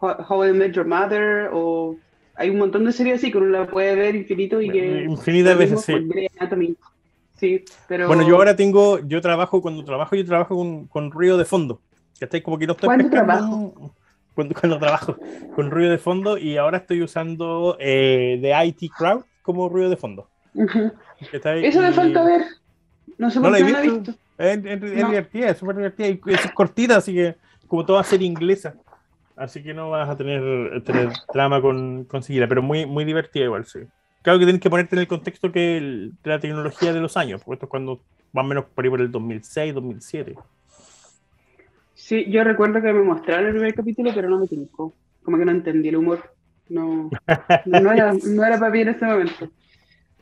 How, I Met Your Mother, o hay un montón de series así que uno la puede ver infinito y que... infinitas veces, sí. Sí, pero... Bueno, yo ahora tengo, yo trabajo, cuando trabajo, yo trabajo con, con ruido de fondo. ¿Cachai? Como que no estoy ¿Cuándo trabajo? Cuando, cuando trabajo con ruido de fondo y ahora estoy usando eh, de IT Crowd como ruido de fondo. Eso me falta ver. No sé ¿No por qué no la he visto? visto. Es, es- es No. divertida, es súper divertida y es cortita, así que como toda serie inglesa. Así que no vas a tener, tener trama con, con seguirla, pero muy, muy divertida igual, sí. Claro que tienes que ponerte en el contexto que el- de la tecnología de los años, porque esto es cuando más o menos por ahí por el 2006, 2007. Sí, yo recuerdo que me mostraron el primer capítulo, pero no me tincó. Como que no entendí el humor. No, no, no era, no era para mí en ese momento.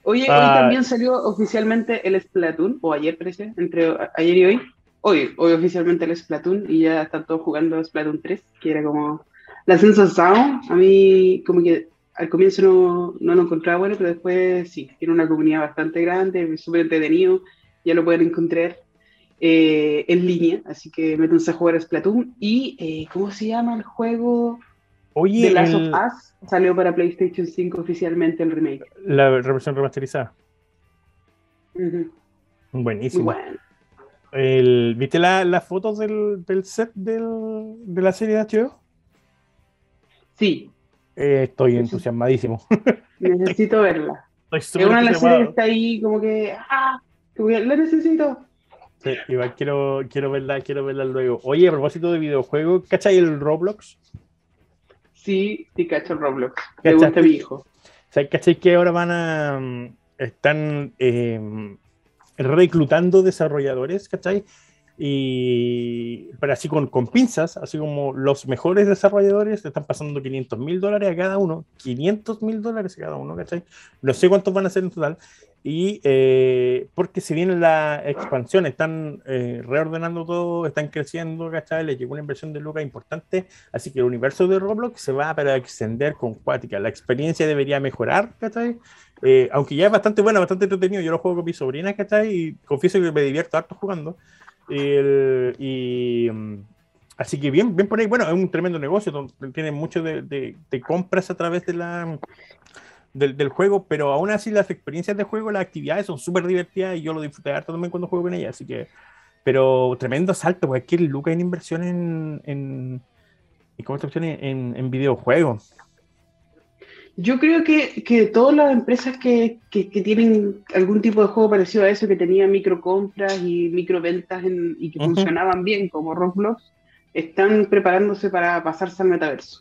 Oye, hoy Ah. también salió oficialmente el Splatoon, o ayer parece, entre ayer y hoy. Hoy, hoy oficialmente el Splatoon, y ya están todos jugando Splatoon 3, que era como la sensación. A mí, como que al comienzo no, no lo encontraba bueno, pero después sí, tiene una comunidad bastante grande, súper entretenido, ya lo pueden encontrar eh, en línea, así que métanse a jugar a Splatoon. Y, eh, ¿cómo se llama el juego? Oye, The Last el- of Us salió para PlayStation 5 oficialmente el remake. la versión remasterizada. Buenísimo. bueno. El- ¿Viste la- las fotos del, del set del- de la serie de HBO? Sí, Eh, estoy entusiasmadísimo. necesito verla. Estoy Es una de las series que entusiasmado. está ahí como que, ¡ah! Como que la necesito. Sí, igual quiero, quiero verla, quiero verla luego. Oye, a propósito de videojuegos, ¿cachai el Roblox? Sí, sí, cacho Roblox. Le gusta mi hijo. sea, ¿cachai? Que ahora van a. mm, Están eh, reclutando desarrolladores, ¿cachai? Y. Pero así con, con pinzas, así como los mejores desarrolladores te están pasando 500 mil dólares a cada uno. 500 mil dólares a cada uno, ¿cachai? No sé cuántos van a ser en total. Y eh, porque si viene la expansión, están eh, reordenando todo, están creciendo, ¿cachai? Les llegó una inversión de lucas importante, así que el universo de Roblox se va para extender con Cuática. La experiencia debería mejorar, ¿cachai? Eh, aunque ya es bastante buena, bastante entretenido. Yo lo juego con mi sobrina, ¿cachai? Y confieso que me divierto harto jugando. El- y mm, así que bien, bien por ahí. Bueno, es un tremendo negocio, tiene mucho de, de- compras a través de la, del, juego, pero aún así las experiencias de juego, las actividades son súper divertidas y yo lo disfruté harto también cuando juego con ella, así que, pero tremendo salto, cualquier luca en inversión en, en, en, en videojuegos. Yo creo que, que todas las empresas que, que, que tienen algún tipo de juego parecido a eso, que tenían microcompras y microventas en- y que funcionaban bien como Roblox, están preparándose para pasarse al metaverso.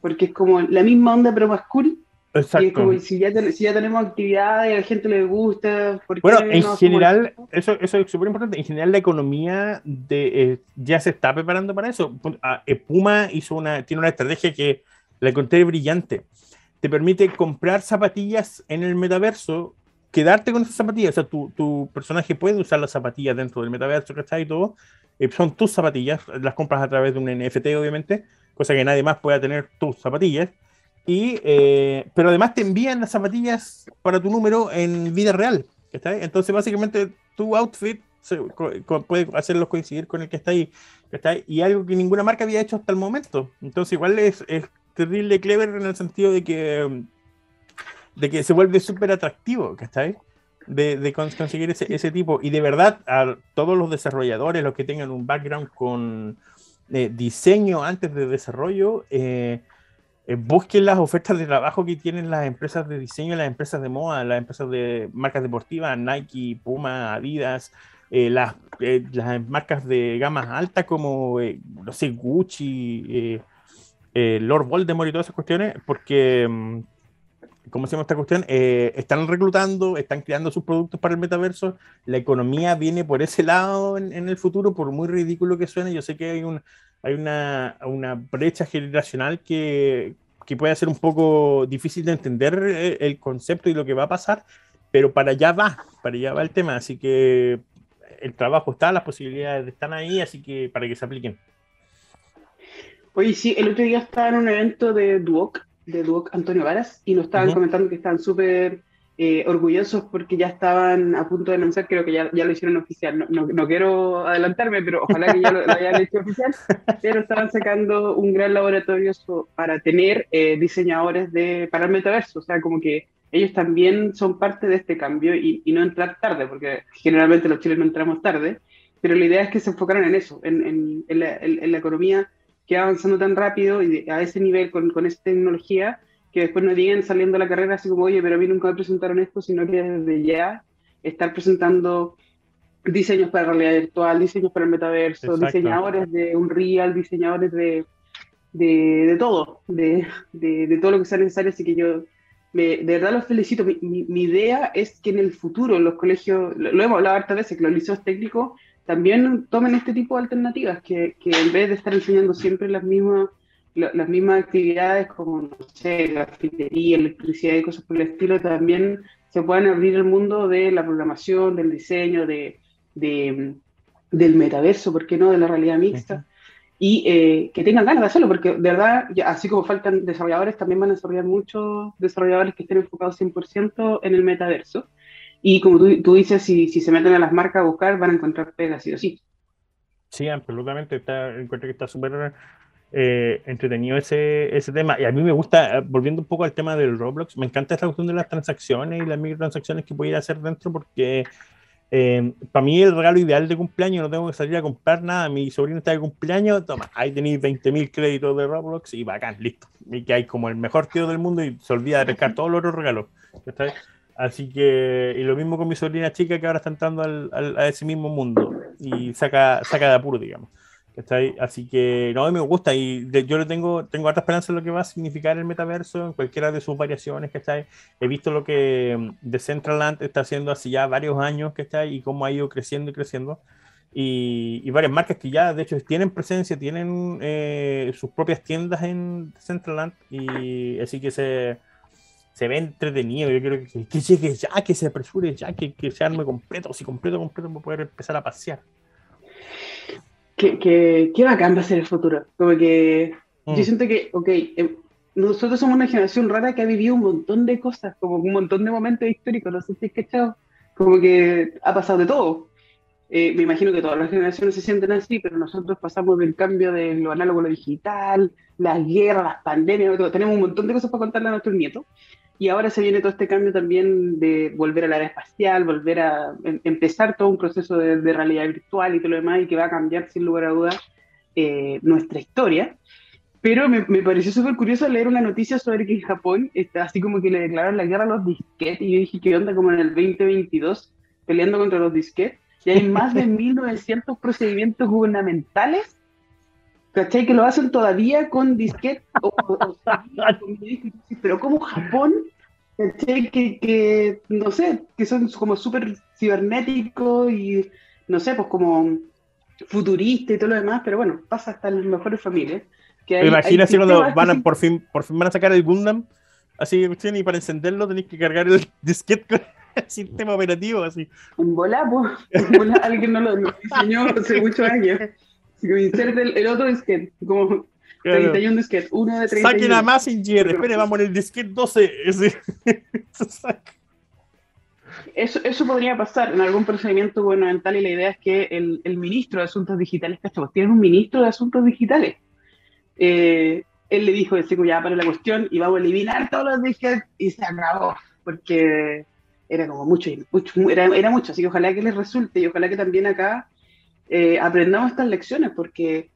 Porque es como la misma onda, pero más cool. Y es Exacto. como, si ya, ten- si ya tenemos actividades y a la gente le gusta, ¿por qué Bueno, no en general, eso, eso es súper importante. En general, la economía de, eh, ya se está preparando para eso. Ah, eh, Puma hizo una, tiene una estrategia que la encontré brillante. Te permite comprar zapatillas en el metaverso, quedarte con esas zapatillas. O sea, tu, tu personaje puede usar las zapatillas dentro del metaverso, ¿cachai? Y todo. Eh, son tus zapatillas, las compras a través de un NFT, obviamente, cosa que nadie más pueda tener tus zapatillas. Y, eh, pero además te envían las zapatillas para tu número en vida real. ¿cachai? Entonces, básicamente, tu outfit se- puede hacerlos coincidir con el que está ahí. ¿cachai? Y algo que ninguna marca había hecho hasta el momento. Entonces, igual es, es terrible clever en el sentido de que, de que se vuelve súper atractivo, ¿cachai? De, de cons- conseguir ese, ese tipo. Y de verdad, a todos los desarrolladores, los que tengan un background con eh, diseño antes de desarrollo, eh, eh, busquen las ofertas de trabajo que tienen las empresas de diseño, las empresas de moda, las empresas de marcas deportivas, Nike, Puma, Adidas, las, eh, las marcas de gamas altas como, no sé, Gucci, eh, eh, Lord Voldemort y todas esas cuestiones, porque, mm, ¿cómo se llama esta cuestión? Eh, están reclutando, están creando sus productos para el metaverso, la economía viene por ese lado en, en el futuro, por muy ridículo que suene, yo sé que hay un hay una, una brecha generacional que, que puede ser un poco difícil de entender el, el concepto y lo que va a pasar, pero para allá va, para allá va el tema, así que el trabajo está, las posibilidades están ahí, así que para que se apliquen. Oye, sí, el otro día estaba en un evento de Duoc, de Duoc Antonio Varas, y nos estaban comentando que estaban súper eh, orgullosos porque ya estaban a punto de anunciar, creo que ya, ya lo hicieron oficial. No, no, no quiero adelantarme, pero ojalá que ya lo, lo hayan hecho oficial. Pero estaban sacando un gran laboratorio para tener eh, diseñadores de, para el metaverso. O sea, como que ellos también son parte de este cambio y, y no entrar tarde, porque generalmente los chilenos entramos tarde. Pero la idea es que se enfocaran en eso, en, en, en la, en- en la economía que va avanzando tan rápido y a ese nivel con, con esa tecnología que después no lleguen saliendo a la carrera así como, oye, pero a mí nunca me presentaron esto, sino que desde ya estar presentando diseños para realidad virtual, diseños para el metaverso, Exacto. diseñadores de Unreal, diseñadores de, de, de todo, de, de, de todo lo que sea necesario, así que yo me- de verdad los felicito. Mi, mi- mi idea es que en el futuro los colegios, lo, lo hemos hablado hartas veces, que los liceos técnicos también tomen este tipo de alternativas, que, que en vez de estar enseñando siempre las mismas, la- las mismas actividades como, no sé, grafitería, electricidad y cosas por el estilo, también se puedan abrir el mundo de la programación, del diseño, de, de- del metaverso, ¿por qué no? De la realidad mixta. Y eh, que tengan ganas de hacerlo, porque de verdad, ya, así como faltan desarrolladores, también van a desarrollar muchos desarrolladores que estén enfocados 100% en el metaverso. Y como tú, tú dices, si, si se meten a las marcas a buscar, van a encontrar pegas, sí o sí. Sí, absolutamente. Está, encuentro que está súper eh, entretenido ese, ese tema. Y a mí me gusta, eh, volviendo un poco al tema del Roblox, me encanta esta cuestión de las transacciones y las microtransacciones que pudiera hacer dentro, porque eh, para mí el regalo ideal de cumpleaños, no tengo que salir a comprar nada. Mi sobrino está de cumpleaños, toma, ahí tenéis 20.000 créditos de Roblox y bacán, listo. Y que hay como el mejor tío del mundo y se olvida de pescar todos los otros regalos. ¿cachai? Así que, y lo mismo con mi sobrina chica que ahora está entrando al, al- a ese mismo mundo y saca, saca de apuro, digamos. Así que no, me gusta y yo le tengo, tengo harta esperanza en lo que va a significar el metaverso en cualquiera de sus variaciones, ¿cachai? He visto lo que mm, Decentraland está haciendo hace ya varios años, ¿cachai? Y cómo ha ido creciendo y creciendo. Y, y varias marcas que ya, de hecho, tienen presencia, tienen eh, sus propias tiendas en Decentraland y así que se, se ve entretenido. Yo quiero que, que llegue ya, que se apresure ya, que, que se arme completo, si completo, completo, para poder empezar a pasear que, que, qué bacán va a ser el futuro. Como que yo mm. siento que, ok, eh, nosotros somos una generación rara que ha vivido un montón de cosas, como un montón de momentos históricos, no sé si es cachado, como que ha pasado de todo. Eh, me imagino que todas las generaciones se sienten así, pero nosotros pasamos del cambio de lo análogo a lo digital, las guerras, las pandemias, tenemos un montón de cosas para contarle a nuestros nietos. Y ahora se viene todo este cambio también de volver al área espacial, volver a em, empezar todo un proceso de, realidad virtual y todo lo demás, y que va a cambiar sin lugar a dudas eh, nuestra historia. Pero me, me pareció súper curioso leer una noticia sobre que en Japón está así como que le declararon la guerra a los disquetes, y yo dije, ¿qué onda? Como en el 2022, peleando contra los disquetes, y hay más de 1900 procedimientos gubernamentales ¿Cachai? Que lo hacen todavía con disquete o, pero como Japón, ¿cachai? Que, no sé, que son como súper cibernéticos y no sé, pues como futuristas y todo lo demás, pero bueno, pasa hasta las mejores familias. Que si cuando van a, por, fin, por fin van a sacar el Gundam, así y para encenderlo tenéis que cargar el disquete con el sistema operativo, así. En bola, pues, alguien no lo diseñó hace muchos años. El, el, otro disquete, como claro. 31 disquete, uno de 31. Saquen a espere, vamos en el disquete 12. Eso, eso podría pasar en algún procedimiento gubernamental y la idea es que el, el ministro de Asuntos Digitales, ¿cachamos? Tienen un ministro de Asuntos Digitales. Eh, él le dijo, decir, ya para la cuestión y vamos a eliminar todos los disquetes y se acabó, porque era como mucho, mucho era, era mucho, así que ojalá que les resulte y ojalá que también acá eh, aprendamos estas lecciones, porque,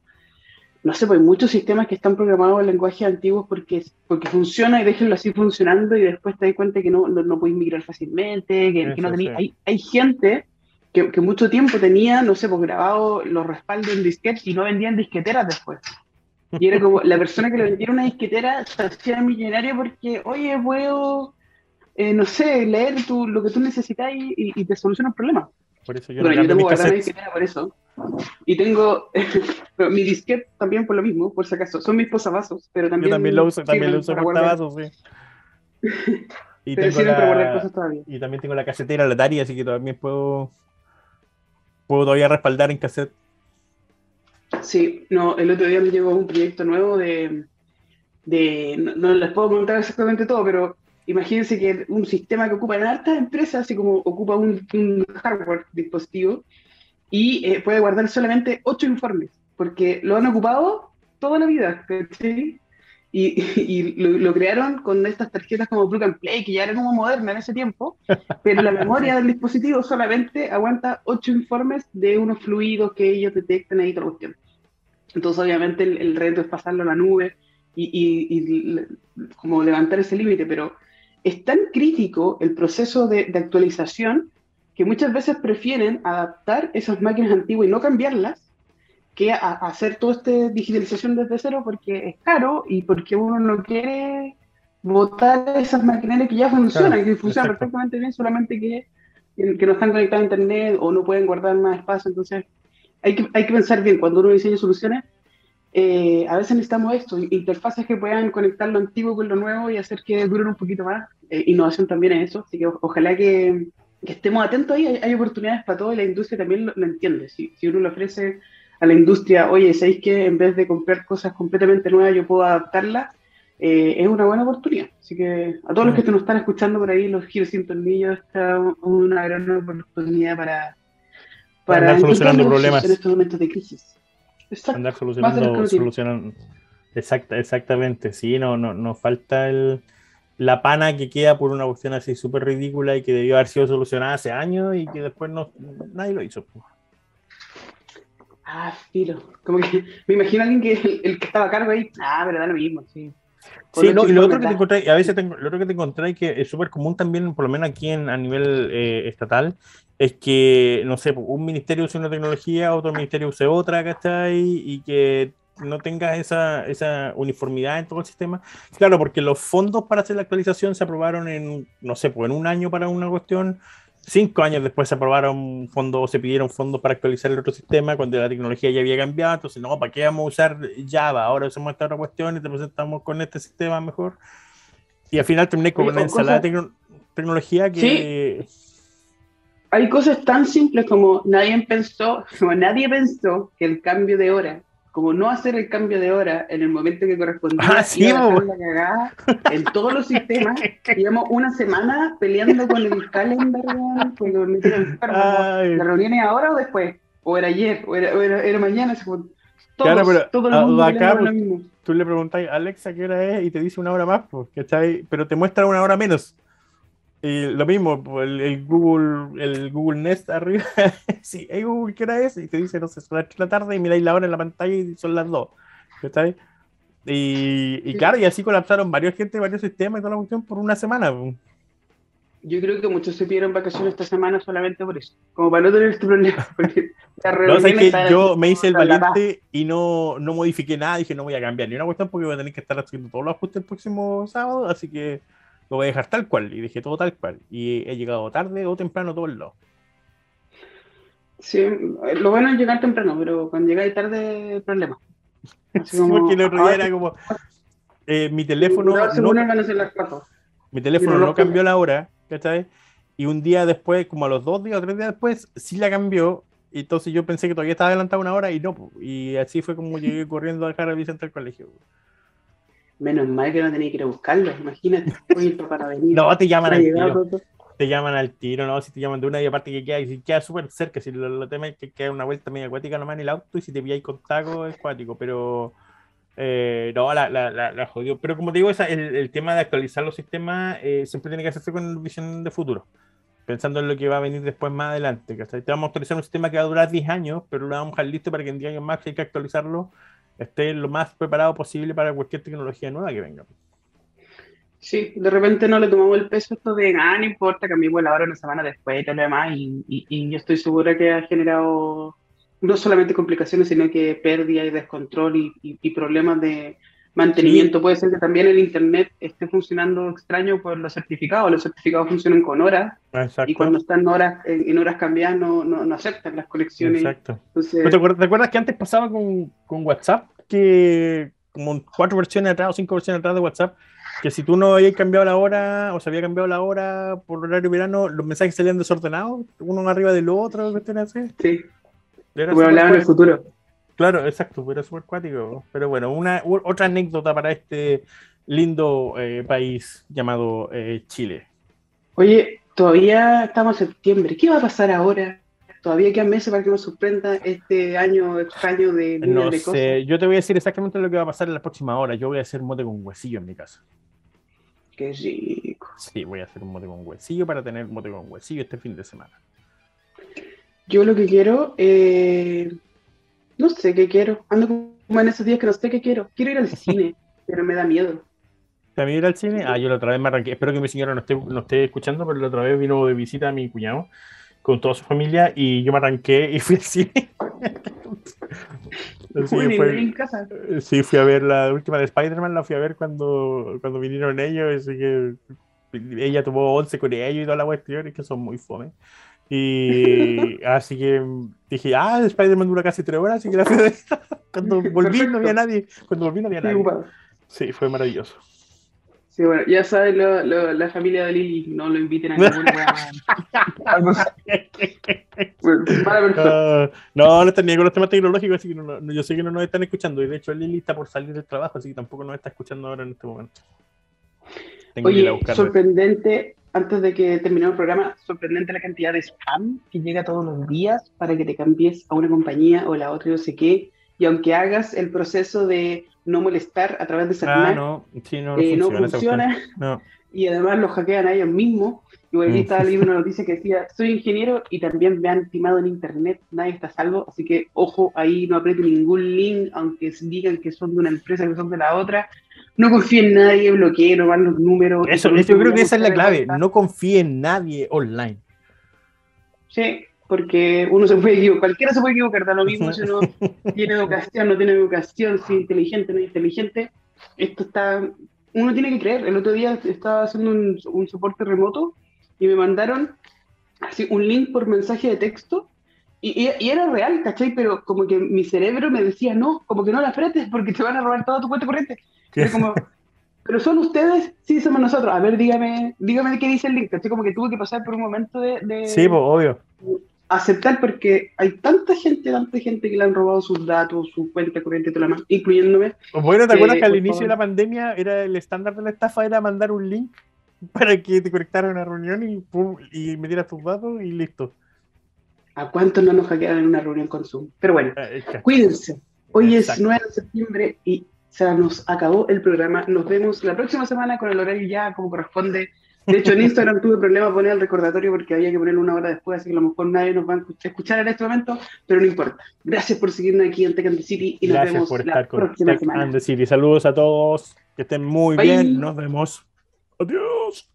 no sé, pues hay muchos sistemas que están programados en lenguajes antiguos porque, porque funciona y déjenlo así funcionando y después te das cuenta que no, no, podéis migrar fácilmente, que, no Hay, hay gente que, que, mucho tiempo tenía, no sé, pues grabado los respaldos en disquete y no vendían disqueteras después. Y era como, la persona que le vendiera una disquetera se hacía millonaria porque, oye, puedo, eh, no sé, leer tu, lo que tú necesitas y, y, te soluciona el problema. Por eso yo bueno, yo tengo guardada disquetera por eso. Y tengo mi disquete también por lo mismo, por si acaso. Son mis posavasos, pero también. Yo también lo uso, también lo uso portavasos, sí. Y, pero tengo la, cosas todavía. y también tengo la casetera, la Atari, así que también puedo. Puedo todavía respaldar en cassette. Sí, no, el otro día me llegó un proyecto nuevo de. de no, les puedo contar exactamente todo, pero imagínense que un sistema que ocupa en altas empresas, así como ocupa un, un hardware dispositivo, y eh, puede guardar solamente ocho informes, porque lo han ocupado toda la vida, ¿sí? Y, y lo, crearon con estas tarjetas como Plug and Play, que ya eran como modernas en ese tiempo, pero la memoria del dispositivo solamente aguanta ocho informes de unos fluidos que ellos detectan ahí toda la cuestión. Entonces, obviamente, el, reto es pasarlo a la nube y, y, y como levantar ese límite, pero es tan crítico el proceso de, de actualización que muchas veces prefieren adaptar esas máquinas antiguas y no cambiarlas que a, hacer toda esta digitalización desde cero porque es caro y porque uno no quiere botar esas maquinarias que ya funcionan, que funcionan perfectamente bien, solamente que, que no están conectadas a internet o no pueden guardar más espacio. Entonces, hay que, hay que pensar bien, cuando uno diseña soluciones, eh, a veces necesitamos esto, interfaces que puedan conectar lo antiguo con lo nuevo y hacer que duren un poquito más. Eh, innovación también es eso, así que ojalá que, que estemos atentos ahí, hay, oportunidades para todo y la industria también lo, entiende. Si, si, uno le ofrece a la industria, oye, ¿sabéis que en vez de comprar cosas completamente nuevas yo puedo adaptarlas? Eh, es una buena oportunidad. Así que a todos los que nos están escuchando por ahí, los giros sin tornillos, está una gran oportunidad para, para, andar solucionando problemas en estos momentos de crisis. Exacto. Andar solucionando, solucionando exacta, exactamente, sí, no, no, nos falta el, la pana que queda por una cuestión así súper ridícula y que debió haber sido solucionada hace años y que después no, nadie lo hizo. Ah, filo. Como que me imagino a alguien que el, que estaba a cargo ahí, ah, pero da lo mismo, sí. Sí, no, y lo otro que te encontré, a veces tengo, lo otro que te encontré que es súper común también, por lo menos aquí en, a nivel eh, estatal, es que, no sé, un ministerio use una tecnología, otro ministerio use otra, ¿cachai? Y que no tengas esa, esa uniformidad en todo el sistema. Claro, porque los fondos para hacer la actualización se aprobaron en, no sé, pues en un año para una cuestión, Cinco años después se aprobaron fondos, se pidieron fondos para actualizar el otro sistema cuando la tecnología ya había cambiado. Entonces, no, ¿para qué vamos a usar Java? Ahora usamos esta otra cuestión y te presentamos con este sistema mejor. Y al final terminé con una ensalada de tecnología que. Hay cosas tan simples como nadie pensó, como nadie pensó que el cambio de hora como no hacer el cambio de hora en el momento que correspondía ah, sí, la cagada en todos los sistemas. Llevamos una semana peleando con el calendar, con ¿La reunión es ahora o después? ¿O era ayer? ¿O era, era, mañana? Todos, claro, pero todo el mundo acá, lo mismo. Tú le preguntas a Alexa qué hora es y te dice una hora más, pues, pero te muestra una hora menos. Y lo mismo, pues, el, Google, el Google Nest arriba, sí, hey Google, ¿qué hora es? Y te dice, no sé, son las 3 de la tarde y miráis la hora en la pantalla y son las 2. ¿Está Y, y claro, y así colapsaron varios gente, varios sistemas y toda la cuestión por una semana. Yo creo que muchos se pidieron vacaciones esta semana solamente por eso, como para no tener este problema. Porque no, sé que yo me hice el valiente y no, no modifiqué nada, dije no voy a cambiar ni una cuestión porque voy a tener que estar haciendo todos los ajustes el próximo sábado, así que lo voy a dejar tal cual. Y dije todo tal cual. Y he llegado tarde o temprano todo el lado. Sí, lo bueno es llegar temprano, pero cuando llegáis tarde, problema. Así como, porque el otro día era como. Eh, mi teléfono. No, mi teléfono no, cambió la hora, ¿cachai? Y un día después, como a los dos días o tres días después, sí la cambió. Y entonces yo pensé que todavía estaba adelantado una hora y no. Y así fue como llegué corriendo a dejar a Vicente al colegio. Menos mal que no tenía que ir a buscarlo, imagínate, para venir. no, te llaman al tiro. Te llaman al tiro, no, si te llaman de una y aparte que queda, si queda súper cerca, si lo, lo temes que queda una vuelta media acuática nomás en el auto y si te pilláis con taco es acuático, pero eh, no, la, la, la, jodió. Pero como te digo, esa, el, el, tema de actualizar los sistemas eh, siempre tiene que hacerse con visión de futuro, pensando en lo que va a venir después más adelante. Te vamos a actualizar un sistema que va a durar 10 años, pero lo vamos a dejar listo para que en 10 años más hay que actualizarlo esté lo más preparado posible para cualquier tecnología nueva que venga. Sí, de repente no le tomamos el peso esto de, ah, no importa, cambiemos la hora una semana después y todo lo demás, y, y, yo estoy segura que ha generado no solamente complicaciones, sino que pérdida y descontrol y, y problemas de, mantenimiento. Puede ser que también el Internet esté funcionando extraño por los certificados. Los certificados funcionan con horas y cuando están horas, en, horas cambiadas no, no, aceptan las conexiones. Exacto. ¿Te, acuerdas, que antes pasaba con, con, WhatsApp? Que como cuatro versiones atrás o cinco versiones atrás de WhatsApp, que si tú no habías cambiado la hora o se había cambiado la hora por horario verano, los mensajes salían desordenados, uno arriba del otro, así. Sí. Como hablaban en el futuro. Claro, exacto, pero súper cuático. Pero bueno, una, otra anécdota para este lindo eh, país llamado eh, Chile. Oye, todavía estamos en septiembre. ¿Qué va a pasar ahora? Todavía quedan meses para que nos sorprenda este año extraño de No sé, yo te voy a decir exactamente lo que va a pasar en la próxima hora. Yo voy a hacer mote con huesillo en mi casa. Qué rico. Sí, voy a hacer un mote con huesillo para tener mote con huesillo este fin de semana. Yo lo que quiero, eh, no sé qué quiero. Ando como en esos días que no sé qué quiero. Quiero ir al cine, pero me da miedo. ¿Te ir al cine? Ah, yo la otra vez me arranqué. Espero que mi señora no esté, no esté escuchando, pero la otra vez vino de visita a mi cuñado con toda su familia y yo me arranqué y fui al cine. en casa. Sí, fui a ver la última de Spider-Man, la fui a ver cuando, cuando vinieron ellos, así que ella tuvo 11 con ellos y toda la cuestión, y que son muy fome. Y así que dije, ah, Spider-Man dura casi tres horas, así que cuando volví no había nadie. Cuando volví no había nadie. Sí, fue maravilloso. Sí, bueno, ya sabes, la familia de Lily, no lo inviten a ningún uh, No, no están ni con los temas tecnológicos, así que no, yo sé que no nos están escuchando. Y de hecho, Lily está por salir del trabajo, así que tampoco nos está escuchando ahora en este momento. Tengo Oye, que ir a buscarlo. sorprendente antes de que terminemos el programa, sorprendente la cantidad de spam que llega todos los días para que te cambies a una compañía o la otra, no sé qué. Y aunque hagas el proceso de no molestar a través de esa ah, no, sí, no, eh, funciona. Y además lo hackean a ellos mismos. Igual aquí mm. estaba leyendo una noticia que decía, soy ingeniero y también me han timado en internet, nadie está salvo, así que ojo, ahí no apriete ningún link, aunque digan que son de una empresa, que son de la otra, no confíe en nadie, bloquee, no van los números. Eso, yo creo que esa es la clave. No confíe en nadie online. Sí, porque uno se puede equivocar, cualquiera se puede equivocar, da lo mismo si uno tiene educación, no tiene educación, si es inteligente, no es inteligente. Esto está, uno tiene que creer. El otro día estaba haciendo un, un soporte remoto y me mandaron así un link por mensaje de texto y, era real, ¿cachai? Pero como que mi cerebro me decía, no, como que no la apretes porque te van a robar toda tu cuenta corriente. Era como, pero son ustedes, sí, somos nosotros. A ver, dígame, dígame de qué dice el link. ¿cachai? Como que tuve que pasar por un momento de, de Sí, pues, obvio. aceptar porque hay tanta gente, tanta gente que le han robado sus datos, su cuenta corriente, toda la más, incluyéndome. Bueno, ¿te acuerdas que al inicio de la favor. pandemia era el estándar de la estafa era mandar un link para que te conectaran a una reunión y, pum, y metieras tus datos y listo? ¿A cuántos no nos hackearon en una reunión con Zoom? Pero bueno, Eh, cuídense. Hoy Exacto. es 9 de septiembre y se nos acabó el programa. Nos vemos la próxima semana con el horario ya como corresponde. De hecho, en Instagram tuve problemas poner el recordatorio porque había que ponerlo una hora después, así que a lo mejor nadie nos va a escuch- escuchar en este momento, pero no importa. Gracias por seguirnos aquí en Tech and the City y nos Gracias vemos por la estar con próxima Tech semana. and the City. Saludos a todos. Que estén muy Bye. bien. Nos vemos. Adiós.